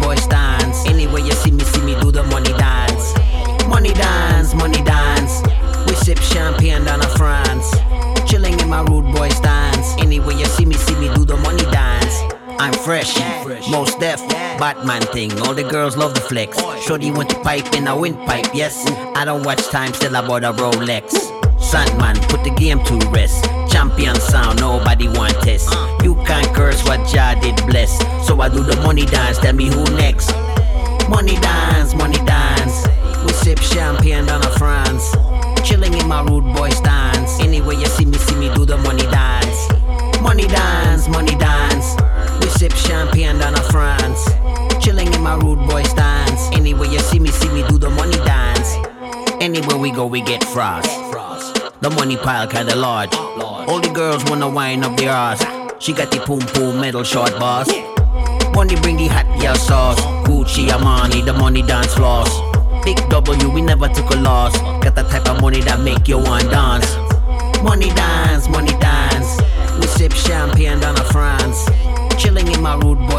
Boys dance, Anywhere you see me, see me do the money dance. Money dance, money dance. We sip champagne down in France. Chilling in my rude boy stance. Anywhere you see me, see me do the money dance. I'm fresh, most deaf, Batman thing. All the girls love the flex. Shorty want to pipe in a windpipe, yes. I don't watch time, still I bought a Rolex. Sandman, put the game to rest. Champion sound, nobody want this. You can't curse what Jah did bless. Tell me who next. Money dance, money dance. We sip champagne down a France. Chilling in my rude boy stance. Anyway, you see me, see me do the money dance. Money dance, money dance. We sip champagne down a France. Chilling in my rude boy stance. Anyway, you see me, see me do the money dance. Anywhere we go, we get frost. The money pile kinda large. All the girls wanna wind up their ass. She got the poom poom metal short boss. Only bring the hot girl sauce. Gucci, Armani, the money dance floors. Big W, we never took a loss. Got the type of money that make you want dance. Money dance, money dance. We sip champagne down in France. Chilling in my rude boy